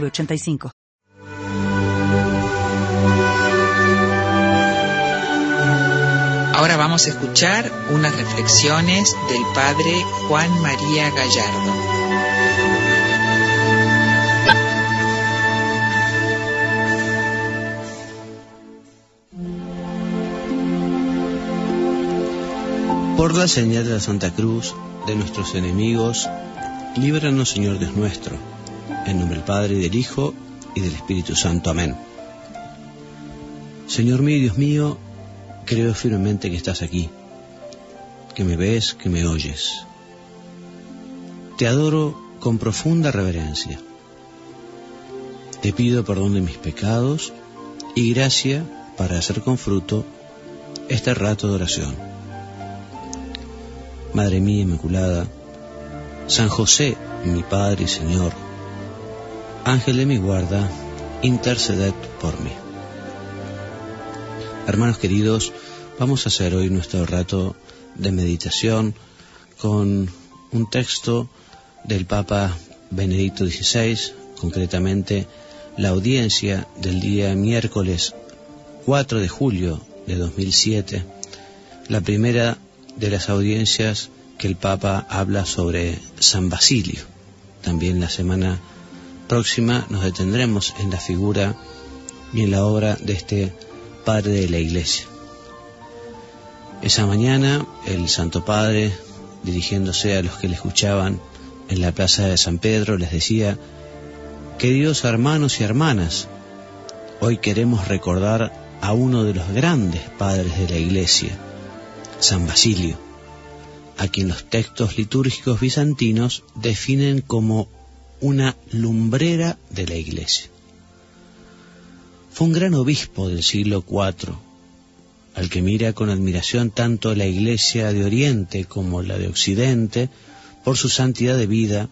906985. Ahora vamos a escuchar unas reflexiones del padre Juan María Gallardo. Por la señal de la Santa Cruz, de nuestros enemigos, líbranos Señor Dios nuestro, en nombre del Padre del Hijo y del Espíritu Santo. Amén. Señor mío y Dios mío, creo firmemente que estás aquí, que me ves, que me oyes. Te adoro con profunda reverencia. Te pido perdón de mis pecados y gracia para hacer con fruto este rato de oración. Madre mía Inmaculada, San José, mi Padre y Señor, Ángel de mi guarda, interceded por mí. Hermanos queridos, vamos a hacer hoy nuestro rato de meditación con un texto del Papa Benedicto XVI, concretamente la audiencia del día miércoles 4 de julio de 2007, la primera de las audiencias que el Papa habla sobre San Basilio. También la semana próxima nos detendremos en la figura y en la obra de este Padre de la Iglesia. Esa mañana el Santo Padre, dirigiéndose a los que le escuchaban en la plaza de San Pedro, les decía, queridos hermanos y hermanas, hoy queremos recordar a uno de los grandes padres de la Iglesia, San Basilio, a quien los textos litúrgicos bizantinos definen como una lumbrera de la Iglesia. Fue un gran obispo del siglo IV, al que mira con admiración tanto la Iglesia de Oriente como la de Occidente, por su santidad de vida,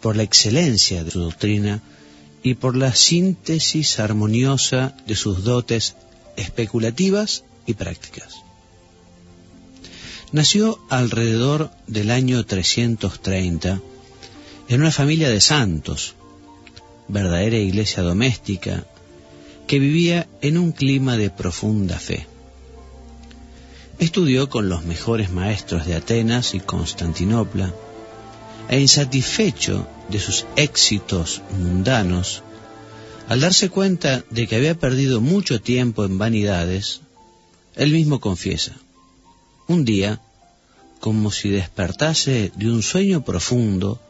por la excelencia de su doctrina y por la síntesis armoniosa de sus dotes especulativas y prácticas. Nació alrededor del año 330 en una familia de santos, verdadera iglesia doméstica, que vivía en un clima de profunda fe. Estudió con los mejores maestros de Atenas y Constantinopla, e insatisfecho de sus éxitos mundanos, al darse cuenta de que había perdido mucho tiempo en vanidades, él mismo confiesa, un día, como si despertase de un sueño profundo,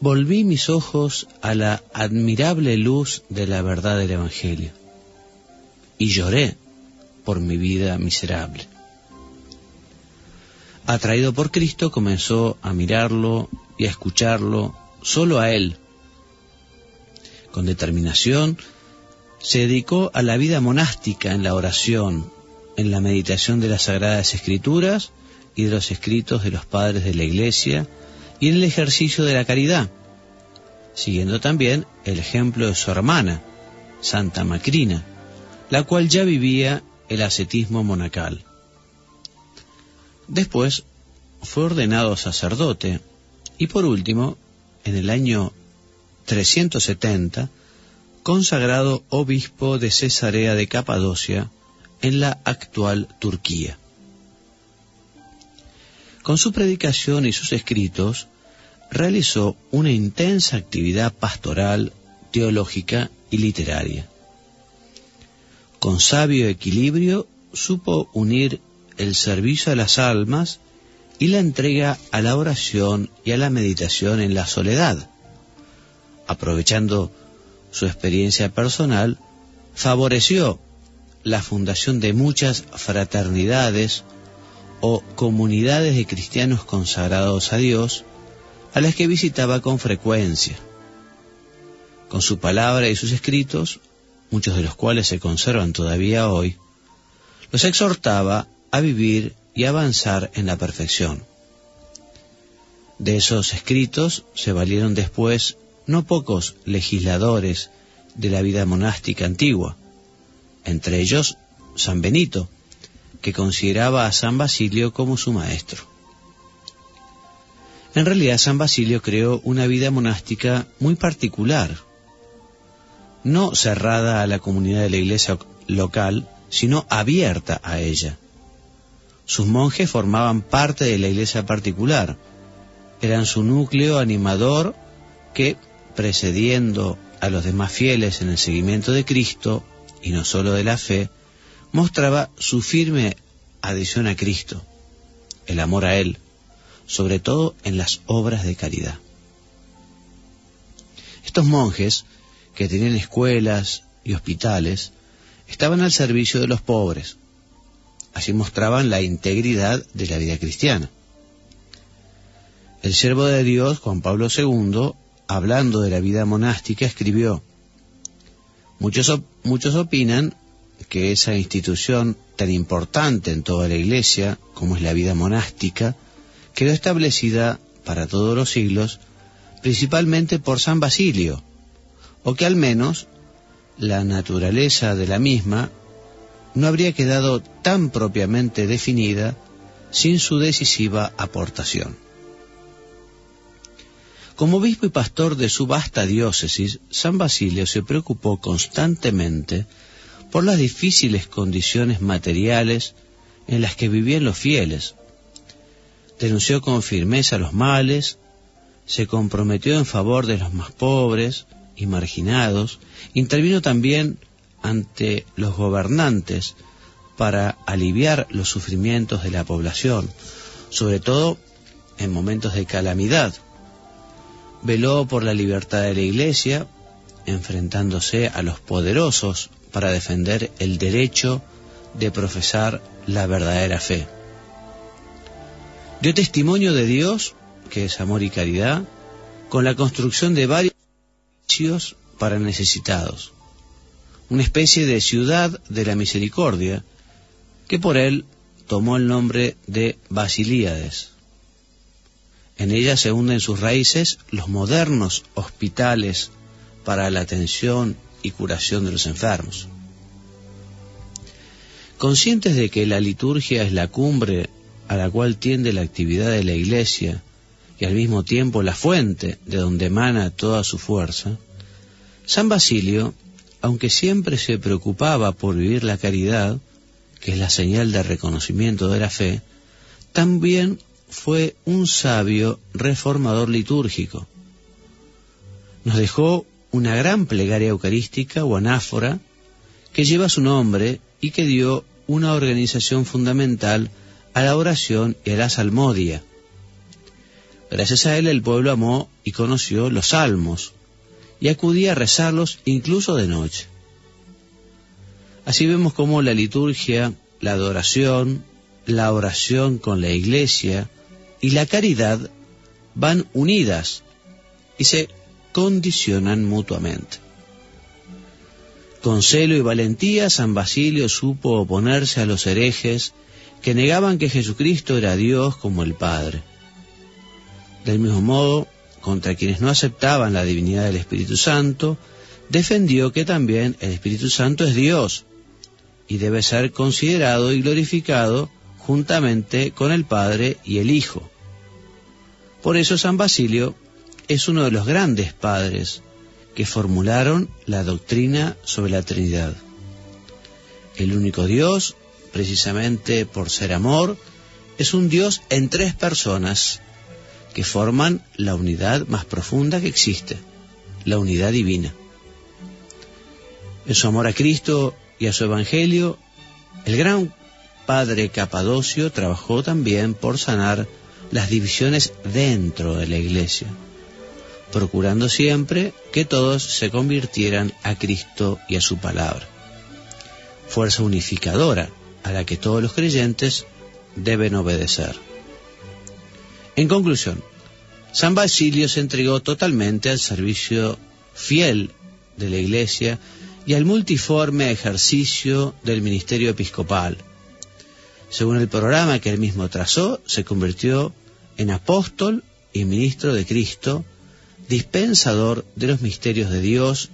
volví mis ojos a la admirable luz de la verdad del Evangelio y lloré por mi vida miserable. Atraído por Cristo, comenzó a mirarlo y a escucharlo solo a Él. Con determinación, se dedicó a la vida monástica en la oración, en la meditación de las Sagradas Escrituras y de los escritos de los padres de la Iglesia y en el ejercicio de la caridad, siguiendo también el ejemplo de su hermana, Santa Macrina, la cual ya vivía el ascetismo monacal. Después fue ordenado sacerdote y por último, en el año 370, consagrado obispo de Cesarea de Capadocia en la actual Turquía. Con su predicación y sus escritos, realizó una intensa actividad pastoral, teológica y literaria. Con sabio equilibrio supo unir el servicio a las almas y la entrega a la oración y a la meditación en la soledad. Aprovechando su experiencia personal, favoreció la fundación de muchas fraternidades o comunidades de cristianos consagrados a Dios, a las que visitaba con frecuencia. con su palabra y sus escritos, muchos de los cuales se conservan todavía hoy, los exhortaba a vivir y avanzar en la perfección. De esos escritos se valieron después no pocos legisladores de la vida monástica antigua, entre ellos San Benito, que consideraba a San Basilio como su maestro. En realidad San Basilio creó una vida monástica muy particular, no cerrada a la comunidad de la iglesia local, sino abierta a ella. Sus monjes formaban parte de la iglesia particular, eran su núcleo animador que, precediendo a los demás fieles en el seguimiento de Cristo, y no sólo de la fe, mostraba su firme adhesión a Cristo, el amor a Él, sobre todo en las obras de caridad. Estos monjes, que tenían escuelas y hospitales, estaban al servicio de los pobres. Así mostraban la integridad de la vida cristiana. El siervo de Dios, Juan Pablo II, hablando de la vida monástica, escribió, muchos, muchos opinan que esa institución tan importante en toda la Iglesia, como es la vida monástica, quedó establecida para todos los siglos, principalmente por San Basilio, o que al menos la naturaleza de la misma no habría quedado tan propiamente definida sin su decisiva aportación. Como obispo y pastor de su vasta diócesis, San Basilio se preocupó constantemente por las difíciles condiciones materiales en las que vivían los fieles. Denunció con firmeza los males, se comprometió en favor de los más pobres y marginados, intervino también ante los gobernantes para aliviar los sufrimientos de la población, sobre todo en momentos de calamidad veló por la libertad de la Iglesia, enfrentándose a los poderosos para defender el derecho de profesar la verdadera fe. Dio testimonio de Dios, que es amor y caridad, con la construcción de varios edificios para necesitados, una especie de ciudad de la misericordia, que por él tomó el nombre de Basilíades. En ella se hunden sus raíces los modernos hospitales para la atención y curación de los enfermos. Conscientes de que la liturgia es la cumbre a la cual tiende la actividad de la Iglesia y al mismo tiempo la fuente de donde emana toda su fuerza, San Basilio, aunque siempre se preocupaba por vivir la caridad, que es la señal de reconocimiento de la fe, también fue un sabio reformador litúrgico. Nos dejó una gran plegaria eucarística o anáfora que lleva su nombre y que dio una organización fundamental a la oración y a la salmodia. Gracias a él el pueblo amó y conoció los salmos y acudía a rezarlos incluso de noche. Así vemos cómo la liturgia, la adoración, la oración con la iglesia y la caridad van unidas y se condicionan mutuamente. Con celo y valentía, San Basilio supo oponerse a los herejes que negaban que Jesucristo era Dios como el Padre. Del mismo modo, contra quienes no aceptaban la divinidad del Espíritu Santo, defendió que también el Espíritu Santo es Dios y debe ser considerado y glorificado juntamente con el Padre y el Hijo. Por eso San Basilio es uno de los grandes padres que formularon la doctrina sobre la Trinidad. El único Dios, precisamente por ser amor, es un Dios en tres personas que forman la unidad más profunda que existe, la unidad divina. En su amor a Cristo y a su Evangelio, el gran padre Capadocio trabajó también por sanar las divisiones dentro de la iglesia, procurando siempre que todos se convirtieran a Cristo y a su palabra. Fuerza unificadora a la que todos los creyentes deben obedecer. En conclusión, San Basilio se entregó totalmente al servicio fiel de la Iglesia y al multiforme ejercicio del ministerio episcopal. Según el programa que él mismo trazó, se convirtió en apóstol y ministro de Cristo, dispensador de los misterios de Dios,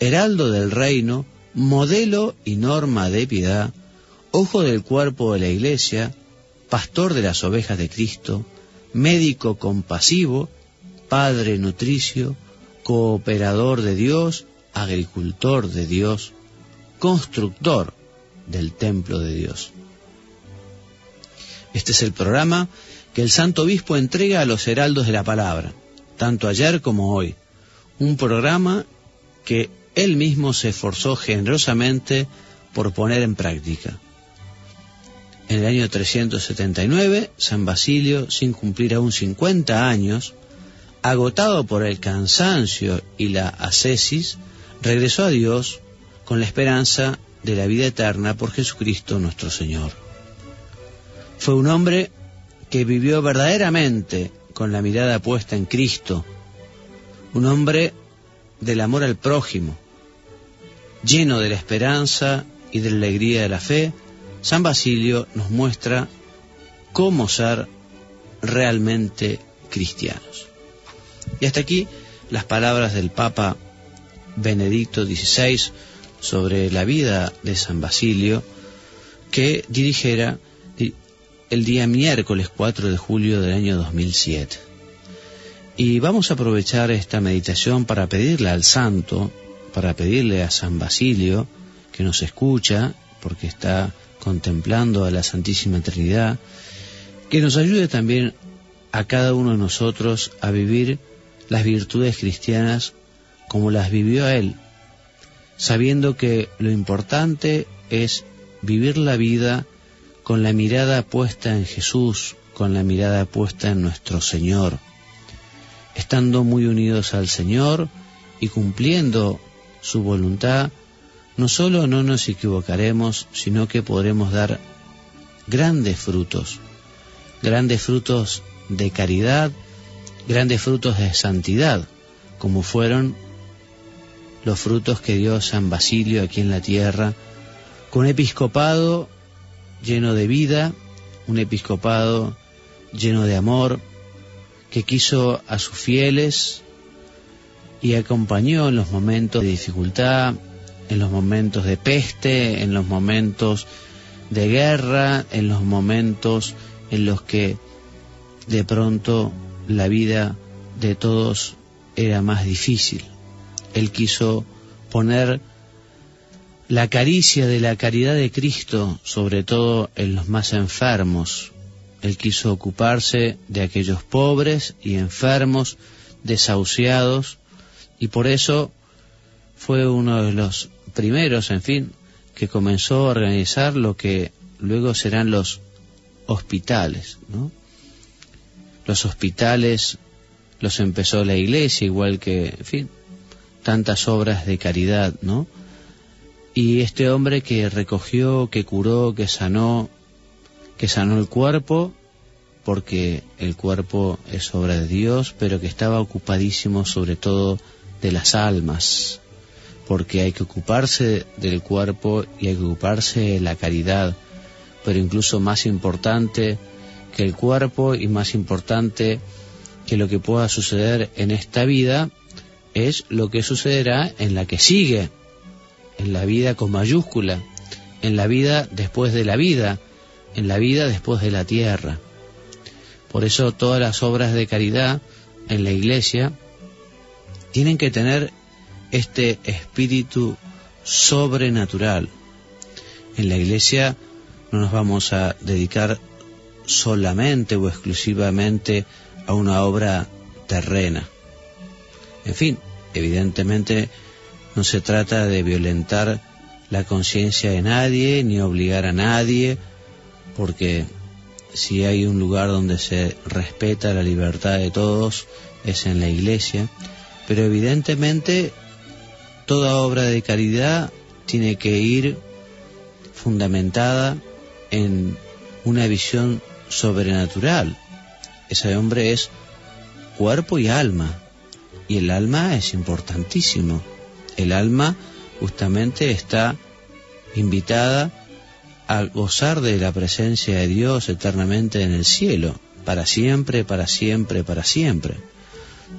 heraldo del reino, modelo y norma de piedad, ojo del cuerpo de la Iglesia, pastor de las ovejas de Cristo, médico compasivo, padre nutricio, cooperador de Dios, agricultor de Dios, constructor del templo de Dios. Este es el programa que el Santo Obispo entrega a los heraldos de la palabra, tanto ayer como hoy. Un programa que él mismo se esforzó generosamente por poner en práctica. En el año 379, San Basilio, sin cumplir aún 50 años, agotado por el cansancio y la ascesis, regresó a Dios con la esperanza de la vida eterna por Jesucristo nuestro Señor. Fue un hombre que vivió verdaderamente con la mirada puesta en Cristo, un hombre del amor al prójimo, lleno de la esperanza y de la alegría de la fe, San Basilio nos muestra cómo ser realmente cristianos. Y hasta aquí las palabras del Papa Benedicto XVI sobre la vida de San Basilio, que dirigiera el día miércoles 4 de julio del año 2007. Y vamos a aprovechar esta meditación para pedirle al santo, para pedirle a San Basilio, que nos escucha, porque está contemplando a la Santísima Trinidad, que nos ayude también a cada uno de nosotros a vivir las virtudes cristianas como las vivió él, sabiendo que lo importante es vivir la vida con la mirada puesta en Jesús, con la mirada puesta en nuestro Señor, estando muy unidos al Señor y cumpliendo su voluntad, no solo no nos equivocaremos, sino que podremos dar grandes frutos, grandes frutos de caridad, grandes frutos de santidad, como fueron los frutos que dio San Basilio aquí en la tierra, con un episcopado lleno de vida, un episcopado lleno de amor, que quiso a sus fieles y acompañó en los momentos de dificultad, en los momentos de peste, en los momentos de guerra, en los momentos en los que de pronto la vida de todos era más difícil. Él quiso poner la caricia de la caridad de Cristo, sobre todo en los más enfermos. Él quiso ocuparse de aquellos pobres y enfermos, desahuciados, y por eso fue uno de los primeros, en fin, que comenzó a organizar lo que luego serán los hospitales, ¿no? Los hospitales los empezó la iglesia, igual que, en fin, tantas obras de caridad, ¿no? Y este hombre que recogió, que curó, que sanó, que sanó el cuerpo, porque el cuerpo es obra de Dios, pero que estaba ocupadísimo sobre todo de las almas, porque hay que ocuparse del cuerpo y hay que ocuparse de la caridad, pero incluso más importante que el cuerpo y más importante que lo que pueda suceder en esta vida es lo que sucederá en la que sigue, en la vida con mayúscula, en la vida después de la vida, en la vida después de la tierra. Por eso todas las obras de caridad en la iglesia tienen que tener este espíritu sobrenatural. En la iglesia no nos vamos a dedicar solamente o exclusivamente a una obra terrena. En fin, evidentemente no se trata de violentar la conciencia de nadie ni obligar a nadie, porque si hay un lugar donde se respeta la libertad de todos es en la iglesia, pero evidentemente toda obra de caridad tiene que ir fundamentada en una visión sobrenatural, ese hombre es cuerpo y alma, y el alma es importantísimo. El alma justamente está invitada a gozar de la presencia de Dios eternamente en el cielo, para siempre, para siempre, para siempre.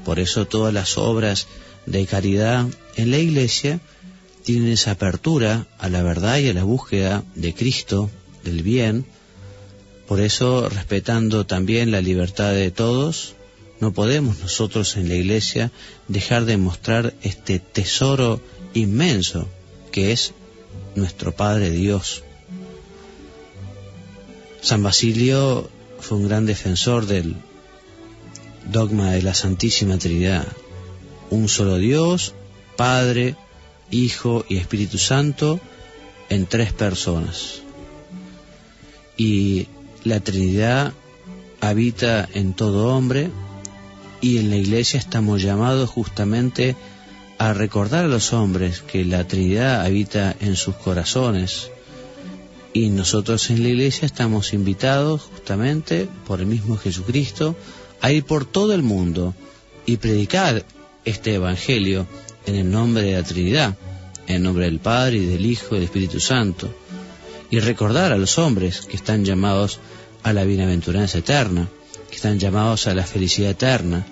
Por eso todas las obras de caridad en la iglesia tienen esa apertura a la verdad y a la búsqueda de Cristo, del bien. Por eso, respetando también la libertad de todos, no podemos nosotros en la iglesia dejar de mostrar este tesoro inmenso que es nuestro Padre Dios. San Basilio fue un gran defensor del dogma de la Santísima Trinidad. Un solo Dios, Padre, Hijo y Espíritu Santo en tres personas. Y la Trinidad habita en todo hombre y en la Iglesia estamos llamados justamente a recordar a los hombres que la Trinidad habita en sus corazones y nosotros en la Iglesia estamos invitados justamente por el mismo Jesucristo a ir por todo el mundo y predicar este Evangelio en el nombre de la Trinidad, en el nombre del Padre y del Hijo y del Espíritu Santo, y recordar a los hombres que están llamados a la bienaventuranza eterna, que están llamados a la felicidad eterna,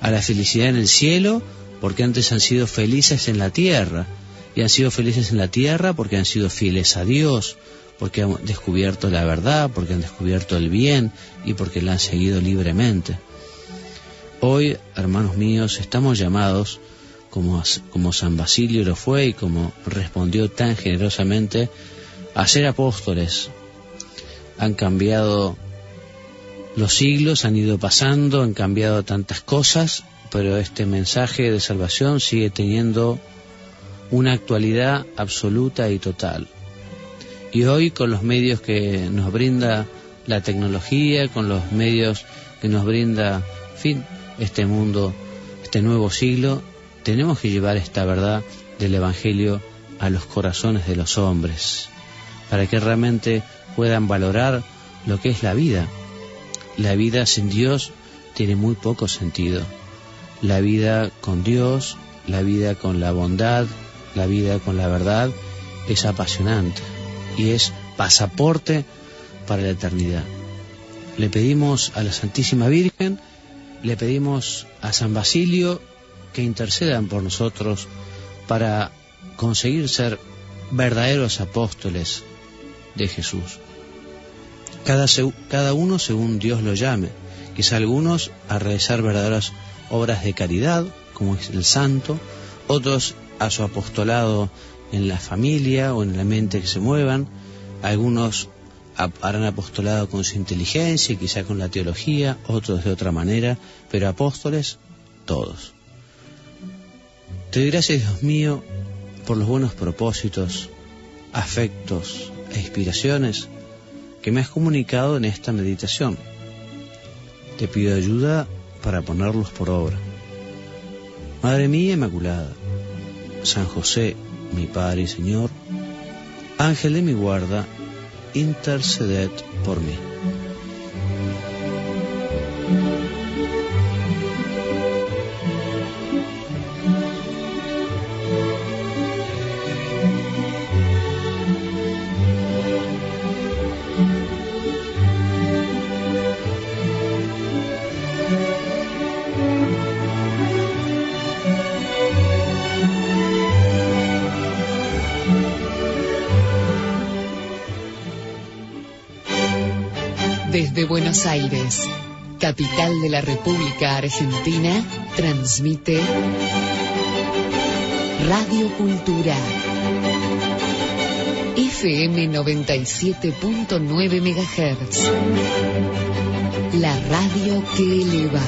a la felicidad en el cielo, porque antes han sido felices en la tierra, y han sido felices en la tierra porque han sido fieles a Dios, porque han descubierto la verdad, porque han descubierto el bien y porque la han seguido libremente. Hoy, hermanos míos, estamos llamados, como, como San Basilio lo fue y como respondió tan generosamente, a ser apóstoles. Han cambiado los siglos han ido pasando, han cambiado tantas cosas, pero este mensaje de salvación sigue teniendo una actualidad absoluta y total. Y hoy con los medios que nos brinda la tecnología, con los medios que nos brinda, fin, este mundo, este nuevo siglo, tenemos que llevar esta verdad del Evangelio a los corazones de los hombres, para que realmente puedan valorar lo que es la vida, la vida sin Dios tiene muy poco sentido. La vida con Dios, la vida con la bondad, la vida con la verdad es apasionante y es pasaporte para la eternidad. Le pedimos a la Santísima Virgen, le pedimos a San Basilio que intercedan por nosotros para conseguir ser verdaderos apóstoles de Jesús. Cada, uno según Dios lo llame, quizá algunos a realizar verdaderas obras de caridad, como es el santo, otros a su apostolado en la familia o en la mente que se muevan, algunos harán apostolado con su inteligencia quizá con la teología, otros de otra manera, pero apóstoles todos. Te doy gracias, Dios mío, por los buenos propósitos, afectos e inspiraciones que me has comunicado en esta meditación. Te pido ayuda para ponerlos por obra. Madre mía Inmaculada, San José, mi Padre y Señor, Ángel de mi guarda, interceded por mí. Buenos Aires, capital de la República Argentina, transmite Radio Cultura. FM 97.9 MHz. La radio que eleva.